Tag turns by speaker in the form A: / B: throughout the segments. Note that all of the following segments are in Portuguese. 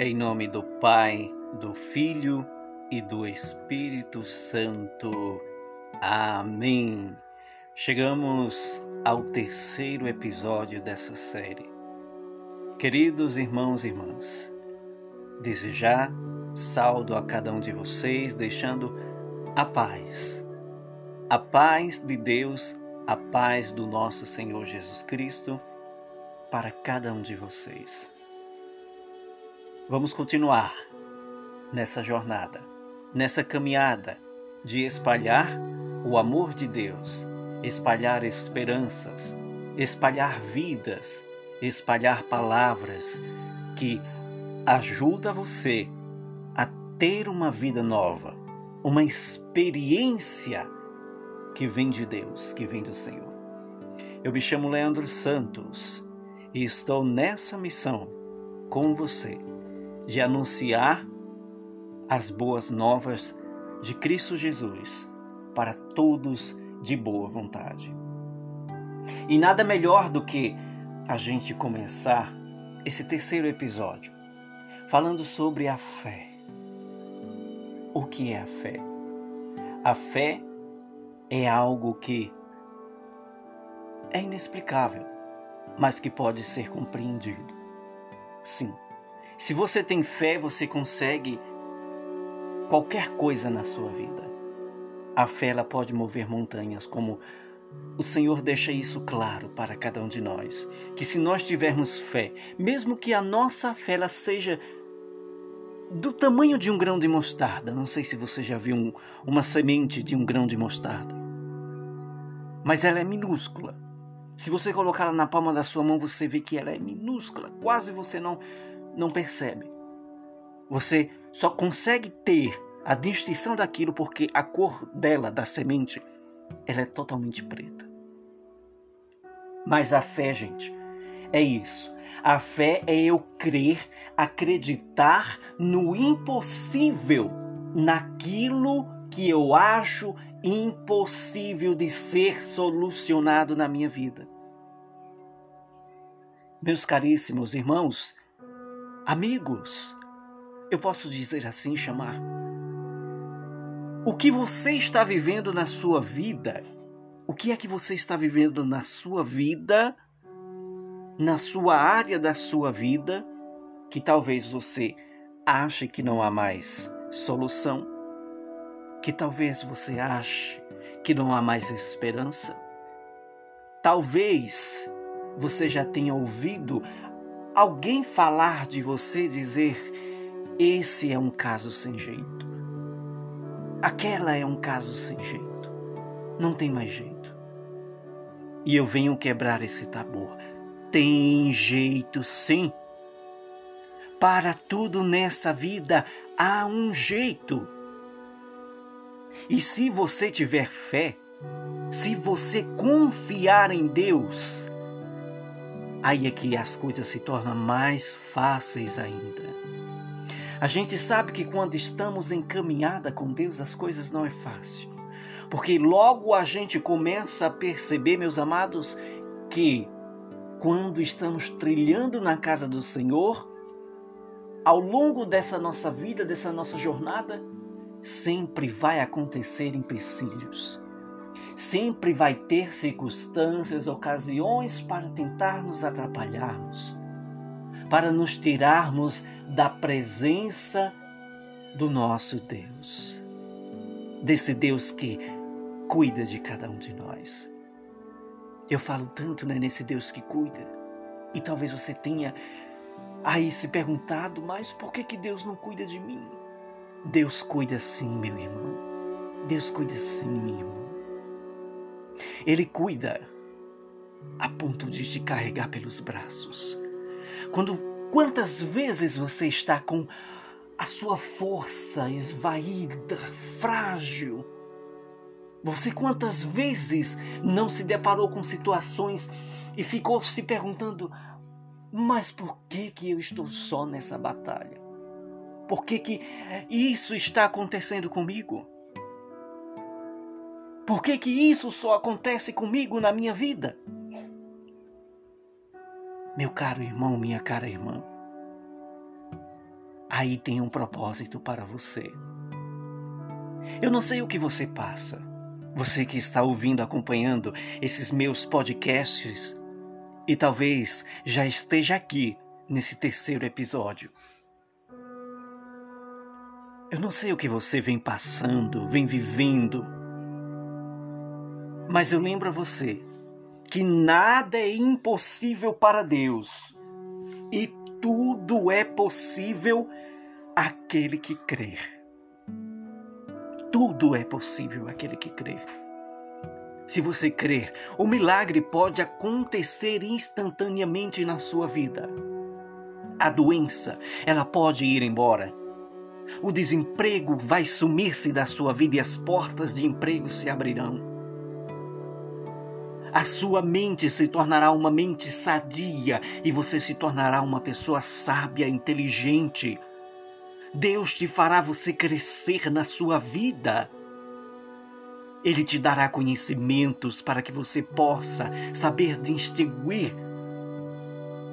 A: Em nome do Pai, do Filho e do Espírito Santo. Amém. Chegamos ao terceiro episódio dessa série. Queridos irmãos e irmãs, desde já saldo a cada um de vocês, deixando a paz. A paz de Deus, a paz do nosso Senhor Jesus Cristo para cada um de vocês. Vamos continuar nessa jornada, nessa caminhada de espalhar o amor de Deus, espalhar esperanças, espalhar vidas, espalhar palavras que ajuda você a ter uma vida nova, uma experiência que vem de Deus, que vem do Senhor. Eu me chamo Leandro Santos e estou nessa missão com você de anunciar as boas novas de Cristo Jesus para todos de boa vontade. E nada melhor do que a gente começar esse terceiro episódio falando sobre a fé. O que é a fé? A fé é algo que é inexplicável, mas que pode ser compreendido. Sim, se você tem fé, você consegue qualquer coisa na sua vida. A fé ela pode mover montanhas, como o Senhor deixa isso claro para cada um de nós, que se nós tivermos fé, mesmo que a nossa fé ela seja do tamanho de um grão de mostarda, não sei se você já viu um, uma semente de um grão de mostarda, mas ela é minúscula. Se você colocá-la na palma da sua mão, você vê que ela é minúscula, quase você não não percebe. Você só consegue ter a distinção daquilo porque a cor dela, da semente, ela é totalmente preta. Mas a fé, gente, é isso. A fé é eu crer, acreditar no impossível, naquilo que eu acho impossível de ser solucionado na minha vida. Meus caríssimos irmãos, amigos, eu posso dizer assim, chamar. O que você está vivendo na sua vida? O que é que você está vivendo na sua vida? Na sua área da sua vida, que talvez você ache que não há mais solução, que talvez você ache que não há mais esperança. Talvez você já tenha ouvido alguém falar de você dizer: esse é um caso sem jeito. Aquela é um caso sem jeito. Não tem mais jeito. E eu venho quebrar esse tabu. Tem jeito sim. Para tudo nessa vida há um jeito. E se você tiver fé, se você confiar em Deus, aí é que as coisas se tornam mais fáceis ainda. A gente sabe que quando estamos em caminhada com Deus, as coisas não é fácil. Porque logo a gente começa a perceber, meus amados, que quando estamos trilhando na casa do Senhor, ao longo dessa nossa vida, dessa nossa jornada, sempre vai acontecer empecilhos sempre vai ter circunstâncias, ocasiões para tentar nos atrapalharmos, para nos tirarmos da presença do nosso Deus, desse Deus que cuida de cada um de nós. Eu falo tanto né, nesse Deus que cuida, e talvez você tenha aí se perguntado, mas por que, que Deus não cuida de mim? Deus cuida sim, meu irmão. Deus cuida sim, minha irmã. Ele cuida a ponto de te carregar pelos braços. Quando quantas vezes você está com a sua força esvaída, frágil? Você quantas vezes não se deparou com situações e ficou se perguntando: mas por que que eu estou só nessa batalha? Por que que isso está acontecendo comigo? Por que, que isso só acontece comigo na minha vida? Meu caro irmão, minha cara irmã, aí tem um propósito para você. Eu não sei o que você passa, você que está ouvindo, acompanhando esses meus podcasts e talvez já esteja aqui nesse terceiro episódio. Eu não sei o que você vem passando, vem vivendo, mas eu lembro a você que nada é impossível para Deus e tudo é possível aquele que crer. Tudo é possível aquele que crer. Se você crer, o milagre pode acontecer instantaneamente na sua vida. A doença, ela pode ir embora. O desemprego vai sumir-se da sua vida e as portas de emprego se abrirão. A sua mente se tornará uma mente sadia e você se tornará uma pessoa sábia, inteligente. Deus te fará você crescer na sua vida. Ele te dará conhecimentos para que você possa saber distinguir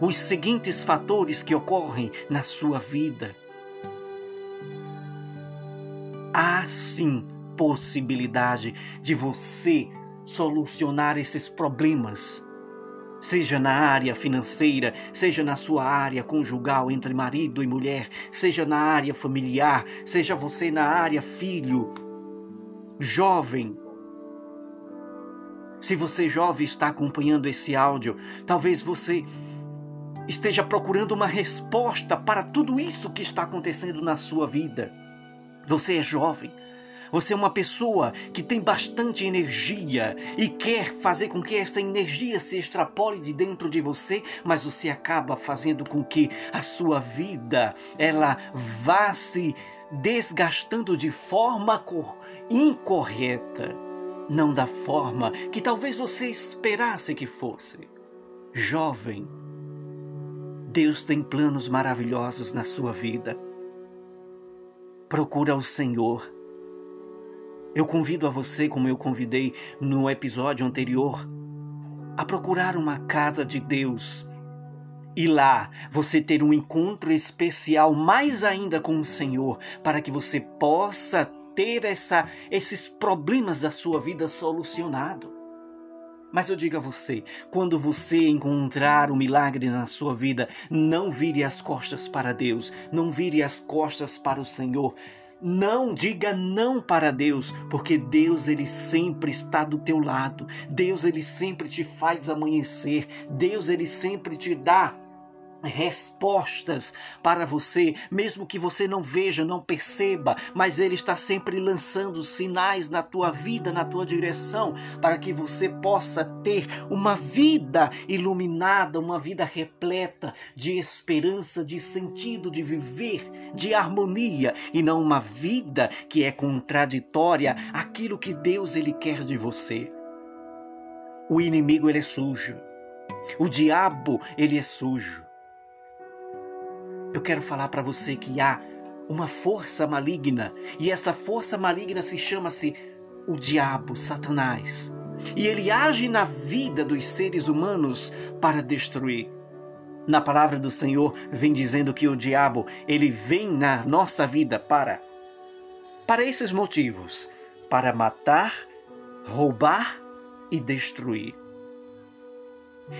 A: os seguintes fatores que ocorrem na sua vida. Há sim possibilidade de você solucionar esses problemas, seja na área financeira, seja na sua área conjugal entre marido e mulher, seja na área familiar, seja você na área filho, jovem. Se você jovem está acompanhando esse áudio, talvez você esteja procurando uma resposta para tudo isso que está acontecendo na sua vida. Você é jovem, você é uma pessoa que tem bastante energia e quer fazer com que essa energia se extrapole de dentro de você, mas você acaba fazendo com que a sua vida ela vá se desgastando de forma incorreta, não da forma que talvez você esperasse que fosse. Jovem, Deus tem planos maravilhosos na sua vida. Procura o Senhor eu convido a você, como eu convidei no episódio anterior, a procurar uma casa de Deus e lá você ter um encontro especial mais ainda com o Senhor, para que você possa ter essa, esses problemas da sua vida solucionado. Mas eu digo a você, quando você encontrar o milagre na sua vida, não vire as costas para Deus, não vire as costas para o Senhor. Não diga não para Deus, porque Deus ele sempre está do teu lado. Deus ele sempre te faz amanhecer. Deus ele sempre te dá respostas para você, mesmo que você não veja, não perceba, mas Ele está sempre lançando sinais na tua vida, na tua direção, para que você possa ter uma vida iluminada, uma vida repleta de esperança, de sentido de viver, de harmonia e não uma vida que é contraditória àquilo que Deus ele quer de você. O inimigo ele é sujo. O diabo ele é sujo eu quero falar para você que há uma força maligna e essa força maligna se chama-se o diabo, Satanás. E ele age na vida dos seres humanos para destruir. Na palavra do Senhor vem dizendo que o diabo, ele vem na nossa vida para para esses motivos, para matar, roubar e destruir.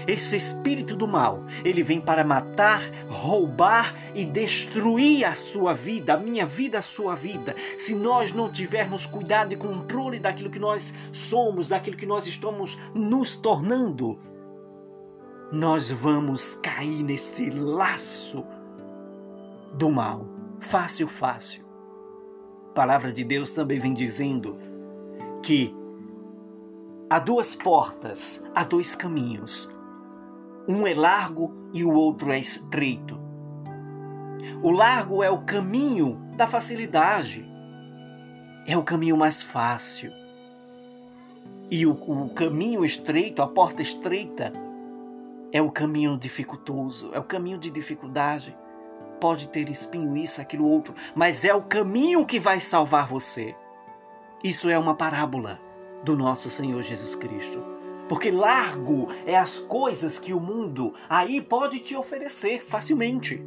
A: Esse espírito do mal, ele vem para matar, roubar e destruir a sua vida, a minha vida, a sua vida. Se nós não tivermos cuidado e controle daquilo que nós somos, daquilo que nós estamos nos tornando, nós vamos cair nesse laço do mal. Fácil, fácil. A palavra de Deus também vem dizendo que há duas portas, há dois caminhos. Um é largo e o outro é estreito. O largo é o caminho da facilidade, é o caminho mais fácil. E o, o caminho estreito, a porta estreita, é o caminho dificultoso, é o caminho de dificuldade. Pode ter espinho, isso, aquilo, outro, mas é o caminho que vai salvar você. Isso é uma parábola do nosso Senhor Jesus Cristo. Porque largo é as coisas que o mundo aí pode te oferecer facilmente.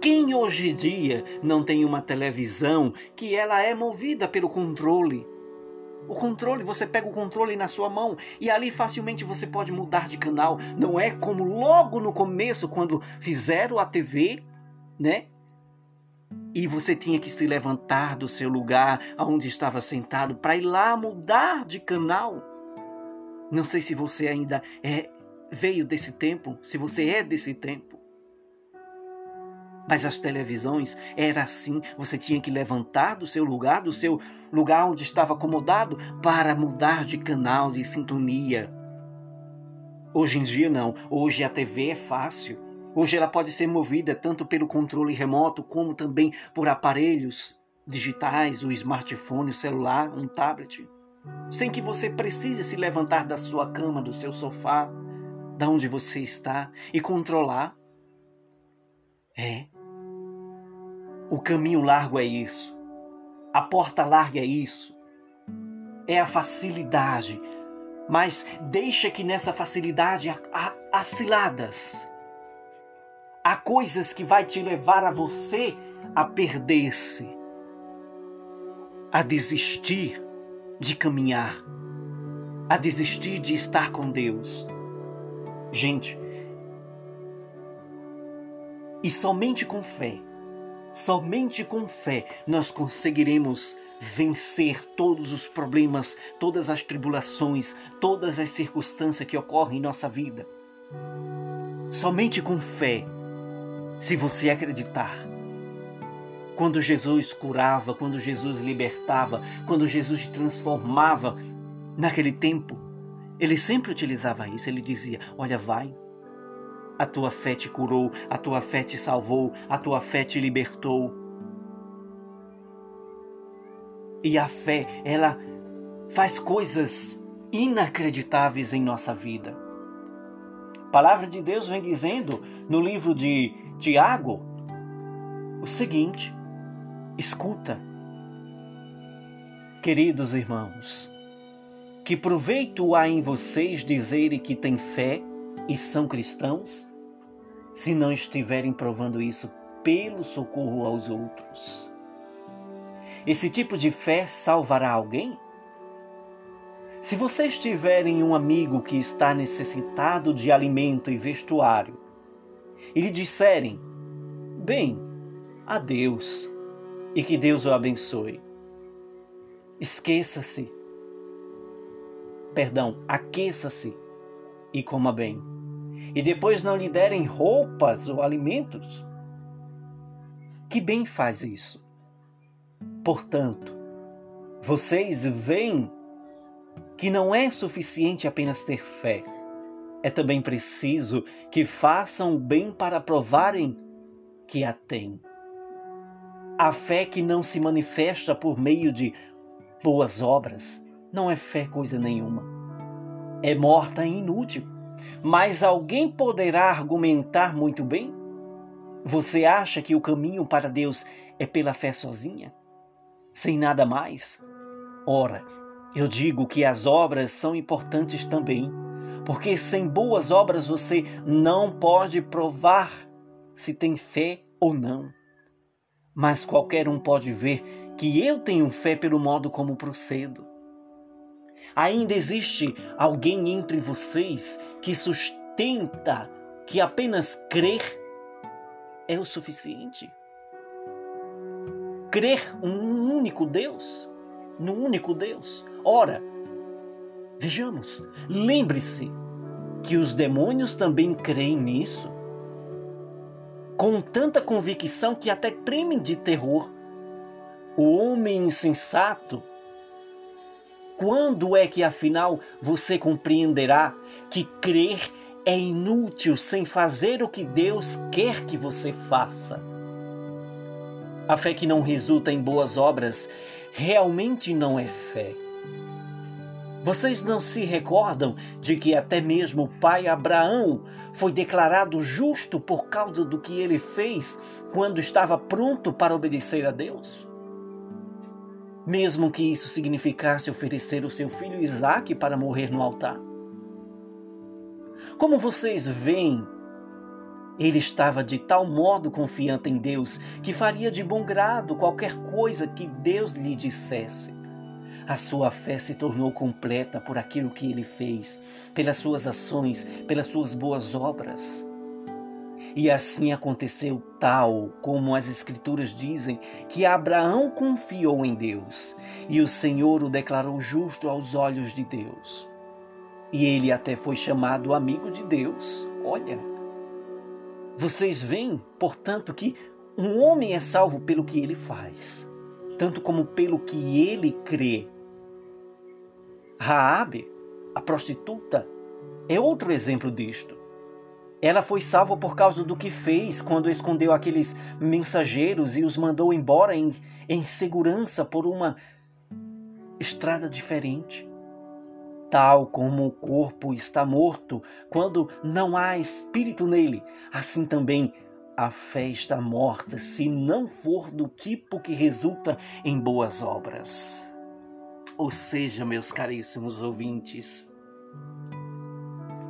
A: Quem hoje em dia não tem uma televisão que ela é movida pelo controle? O controle, você pega o controle na sua mão e ali facilmente você pode mudar de canal. Não é como logo no começo, quando fizeram a TV, né? E você tinha que se levantar do seu lugar onde estava sentado para ir lá mudar de canal. Não sei se você ainda é, veio desse tempo, se você é desse tempo. Mas as televisões era assim, você tinha que levantar do seu lugar, do seu lugar onde estava acomodado, para mudar de canal, de sintonia. Hoje em dia não, hoje a TV é fácil. Hoje ela pode ser movida tanto pelo controle remoto como também por aparelhos digitais, o smartphone, o celular, um tablet, sem que você precise se levantar da sua cama, do seu sofá, da onde você está e controlar. É, o caminho largo é isso. A porta larga é isso. É a facilidade. Mas deixa que nessa facilidade há, há, ciladas. Há coisas que vai te levar a você a perder-se, a desistir de caminhar, a desistir de estar com Deus. Gente, e somente com fé Somente com fé nós conseguiremos vencer todos os problemas, todas as tribulações, todas as circunstâncias que ocorrem em nossa vida. Somente com fé, se você acreditar. Quando Jesus curava, quando Jesus libertava, quando Jesus transformava, naquele tempo, ele sempre utilizava isso. Ele dizia: Olha, vai, a tua fé te curou, a tua fé te salvou, a tua fé te libertou. E a fé, ela faz coisas inacreditáveis em nossa vida. A palavra de Deus vem dizendo no livro de Tiago o seguinte: escuta, queridos irmãos, que proveito há em vocês dizerem que têm fé e são cristãos? se não estiverem provando isso pelo socorro aos outros. Esse tipo de fé salvará alguém? Se vocês tiverem um amigo que está necessitado de alimento e vestuário e lhe disserem, bem, adeus e que Deus o abençoe, esqueça-se, perdão, aqueça-se e coma bem e depois não lhe derem roupas ou alimentos? Que bem faz isso? Portanto, vocês veem que não é suficiente apenas ter fé. É também preciso que façam o bem para provarem que a têm. A fé que não se manifesta por meio de boas obras não é fé coisa nenhuma. É morta e inútil. Mas alguém poderá argumentar muito bem? Você acha que o caminho para Deus é pela fé sozinha? Sem nada mais? Ora, eu digo que as obras são importantes também, porque sem boas obras você não pode provar se tem fé ou não. Mas qualquer um pode ver que eu tenho fé pelo modo como procedo. Ainda existe alguém entre vocês que sustenta que apenas crer é o suficiente? Crer um único Deus? No único Deus? Ora, vejamos, lembre-se que os demônios também creem nisso. Com tanta convicção que até tremem de terror. O homem insensato quando é que afinal você compreenderá que crer é inútil sem fazer o que Deus quer que você faça? A fé que não resulta em boas obras realmente não é fé. Vocês não se recordam de que até mesmo o pai Abraão foi declarado justo por causa do que ele fez quando estava pronto para obedecer a Deus? mesmo que isso significasse oferecer o seu filho Isaque para morrer no altar. Como vocês veem Ele estava de tal modo confiante em Deus que faria de bom grado qualquer coisa que Deus lhe dissesse. A sua fé se tornou completa por aquilo que ele fez, pelas suas ações, pelas suas boas obras. E assim aconteceu tal como as Escrituras dizem que Abraão confiou em Deus e o Senhor o declarou justo aos olhos de Deus. E ele até foi chamado amigo de Deus. Olha, vocês veem, portanto, que um homem é salvo pelo que ele faz, tanto como pelo que ele crê. Raabe, a prostituta, é outro exemplo disto. Ela foi salva por causa do que fez quando escondeu aqueles mensageiros e os mandou embora em, em segurança por uma estrada diferente. Tal como o corpo está morto quando não há espírito nele, assim também a fé está morta se não for do tipo que resulta em boas obras. Ou seja, meus caríssimos ouvintes,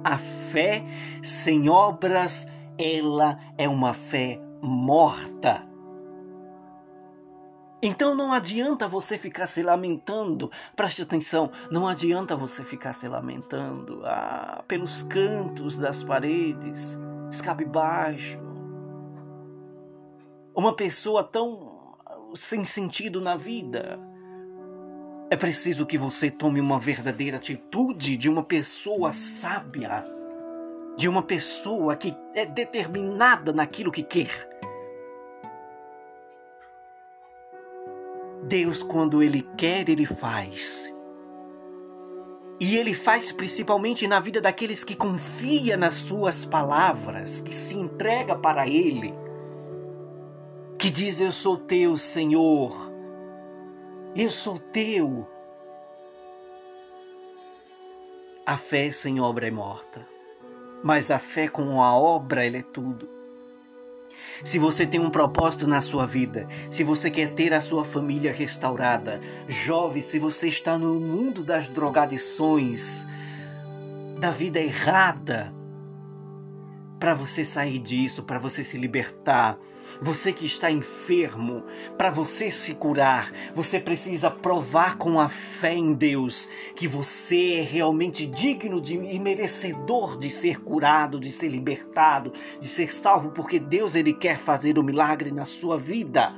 A: a fé sem obras, ela é uma fé morta. Então não adianta você ficar se lamentando, preste atenção, não adianta você ficar se lamentando ah, pelos cantos das paredes, escabe baixo. Uma pessoa tão sem sentido na vida, é preciso que você tome uma verdadeira atitude de uma pessoa sábia, de uma pessoa que é determinada naquilo que quer. Deus, quando Ele quer, Ele faz. E Ele faz principalmente na vida daqueles que confia nas Suas palavras, que se entrega para Ele, que diz: Eu sou teu, Senhor eu sou teu. A fé sem obra é morta, mas a fé com a obra ela é tudo. Se você tem um propósito na sua vida, se você quer ter a sua família restaurada, jovem, se você está no mundo das drogadições, da vida errada, para você sair disso, para você se libertar, você que está enfermo, para você se curar, você precisa provar com a fé em Deus que você é realmente digno de, e merecedor de ser curado, de ser libertado, de ser salvo, porque Deus ele quer fazer o um milagre na sua vida.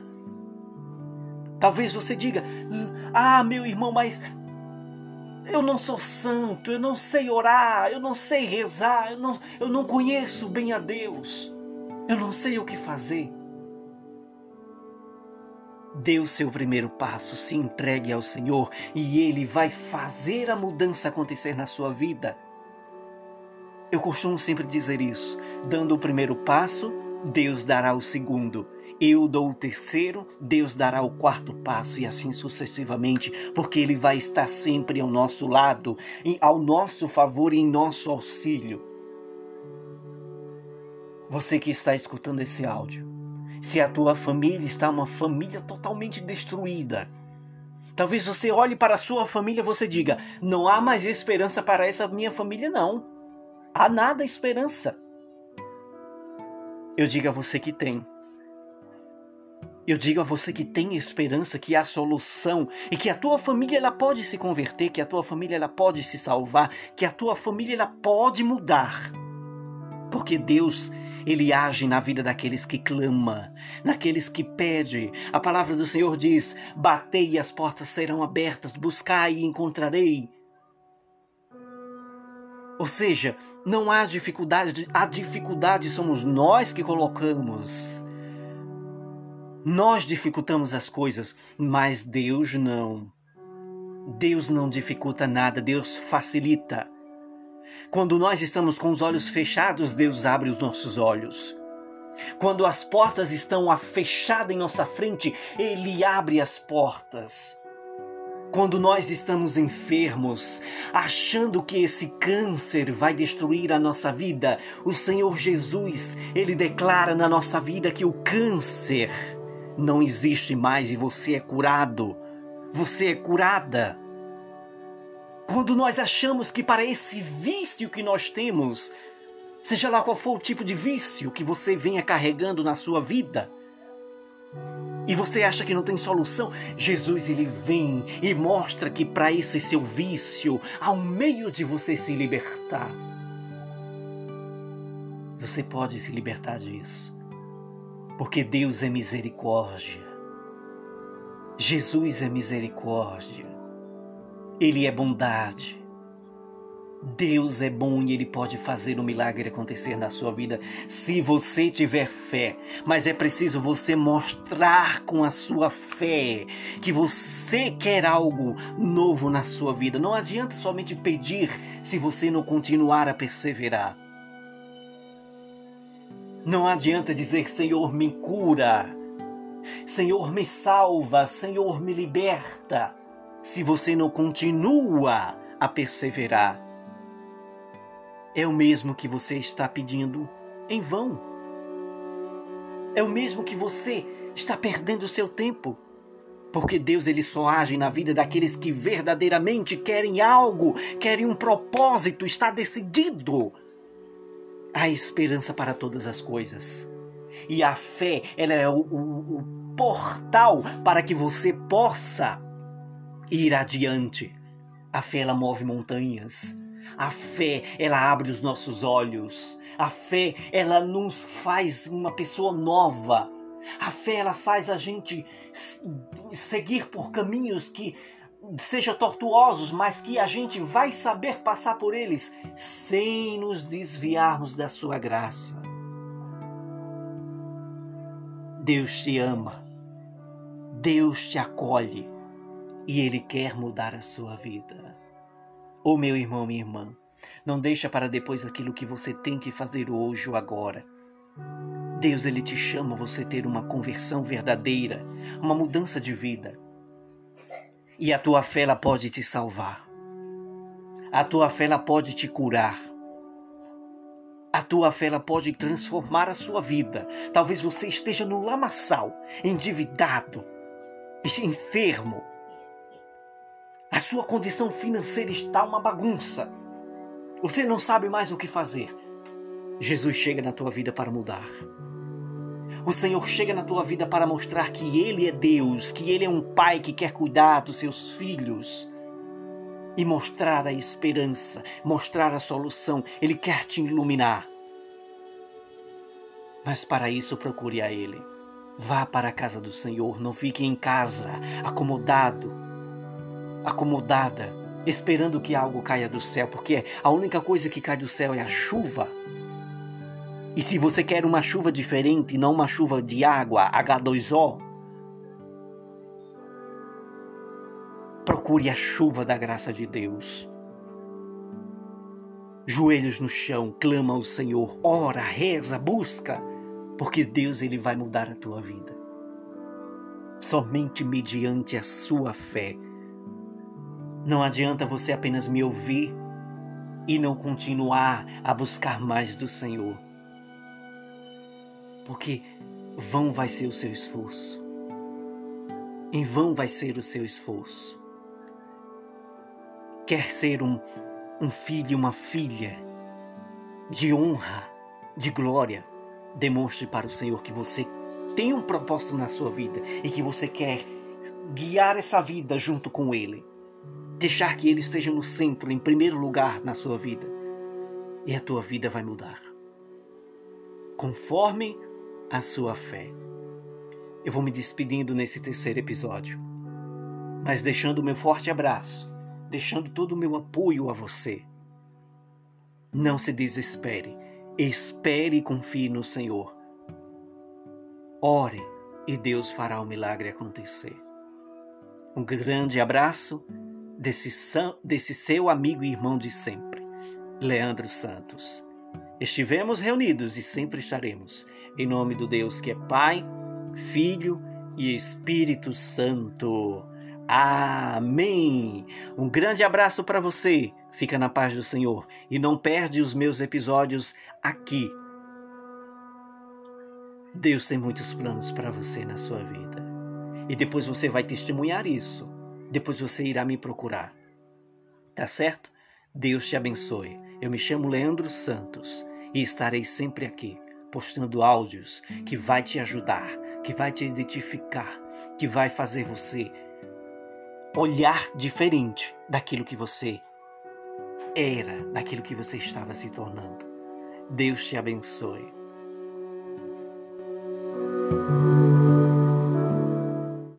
A: Talvez você diga: "Ah, meu irmão, mas eu não sou santo, eu não sei orar, eu não sei rezar, eu não, eu não conheço bem a Deus, eu não sei o que fazer. Dê o seu primeiro passo, se entregue ao Senhor e Ele vai fazer a mudança acontecer na sua vida. Eu costumo sempre dizer isso: dando o primeiro passo, Deus dará o segundo. Eu dou o terceiro, Deus dará o quarto passo e assim sucessivamente, porque Ele vai estar sempre ao nosso lado, ao nosso favor e em nosso auxílio. Você que está escutando esse áudio, se a tua família está uma família totalmente destruída. Talvez você olhe para a sua família e você diga: não há mais esperança para essa minha família, não. Há nada esperança. Eu digo a você que tem. Eu digo a você que tem esperança, que há solução e que a tua família ela pode se converter, que a tua família ela pode se salvar, que a tua família ela pode mudar. Porque Deus ele age na vida daqueles que clama, naqueles que pede. A palavra do Senhor diz: Batei e as portas serão abertas, buscai e encontrarei. Ou seja, não há dificuldade, a dificuldade somos nós que colocamos. Nós dificultamos as coisas, mas Deus não. Deus não dificulta nada, Deus facilita. Quando nós estamos com os olhos fechados, Deus abre os nossos olhos. Quando as portas estão fechadas em nossa frente, Ele abre as portas. Quando nós estamos enfermos, achando que esse câncer vai destruir a nossa vida, o Senhor Jesus, Ele declara na nossa vida que o câncer não existe mais e você é curado. Você é curada. Quando nós achamos que para esse vício que nós temos, Seja lá qual for o tipo de vício que você venha carregando na sua vida, e você acha que não tem solução, Jesus ele vem e mostra que para esse seu vício há um meio de você se libertar. Você pode se libertar disso, porque Deus é misericórdia. Jesus é misericórdia. Ele é bondade. Deus é bom e Ele pode fazer um milagre acontecer na sua vida se você tiver fé. Mas é preciso você mostrar com a sua fé que você quer algo novo na sua vida. Não adianta somente pedir se você não continuar a perseverar. Não adianta dizer Senhor me cura, Senhor me salva, Senhor me liberta, se você não continua a perseverar é o mesmo que você está pedindo em vão. É o mesmo que você está perdendo o seu tempo. Porque Deus ele só age na vida daqueles que verdadeiramente querem algo, querem um propósito, está decidido. Há esperança para todas as coisas. E a fé, ela é o, o, o portal para que você possa ir adiante. A fé ela move montanhas. A fé, ela abre os nossos olhos. A fé, ela nos faz uma pessoa nova. A fé, ela faz a gente seguir por caminhos que sejam tortuosos, mas que a gente vai saber passar por eles sem nos desviarmos da sua graça. Deus te ama. Deus te acolhe e ele quer mudar a sua vida. Ô oh, meu irmão, minha irmã, não deixa para depois aquilo que você tem que fazer hoje ou agora. Deus ele te chama você ter uma conversão verdadeira, uma mudança de vida. E a tua fé ela pode te salvar. A tua fé ela pode te curar. A tua fé ela pode transformar a sua vida. Talvez você esteja no lamaçal, endividado, enfermo, sua condição financeira está uma bagunça. Você não sabe mais o que fazer. Jesus chega na tua vida para mudar. O Senhor chega na tua vida para mostrar que Ele é Deus, que Ele é um Pai que quer cuidar dos seus filhos e mostrar a esperança, mostrar a solução. Ele quer te iluminar. Mas para isso procure a Ele. Vá para a casa do Senhor, não fique em casa, acomodado, acomodada, esperando que algo caia do céu, porque a única coisa que cai do céu é a chuva. E se você quer uma chuva diferente, não uma chuva de água, H2O, procure a chuva da graça de Deus. Joelhos no chão, clama ao Senhor, ora, reza, busca, porque Deus ele vai mudar a tua vida. Somente mediante a sua fé não adianta você apenas me ouvir e não continuar a buscar mais do Senhor. Porque vão vai ser o seu esforço. Em vão vai ser o seu esforço. Quer ser um, um filho, uma filha de honra, de glória, demonstre para o Senhor que você tem um propósito na sua vida e que você quer guiar essa vida junto com Ele deixar que Ele esteja no centro, em primeiro lugar na sua vida, e a tua vida vai mudar. Conforme a sua fé. Eu vou me despedindo nesse terceiro episódio, mas deixando o meu forte abraço, deixando todo o meu apoio a você. Não se desespere, espere e confie no Senhor. Ore e Deus fará o milagre acontecer. Um grande abraço desse, desse seu amigo e irmão de sempre, Leandro Santos. Estivemos reunidos e sempre estaremos, em nome do Deus que é Pai, Filho e Espírito Santo. Amém. Um grande abraço para você. Fica na paz do Senhor e não perde os meus episódios aqui. Deus tem muitos planos para você na sua vida. E depois você vai testemunhar isso depois você irá me procurar. Tá certo? Deus te abençoe. Eu me chamo Leandro Santos e estarei sempre aqui postando áudios que vai te ajudar, que vai te identificar, que vai fazer você olhar diferente daquilo que você era, daquilo que você estava se tornando. Deus te abençoe.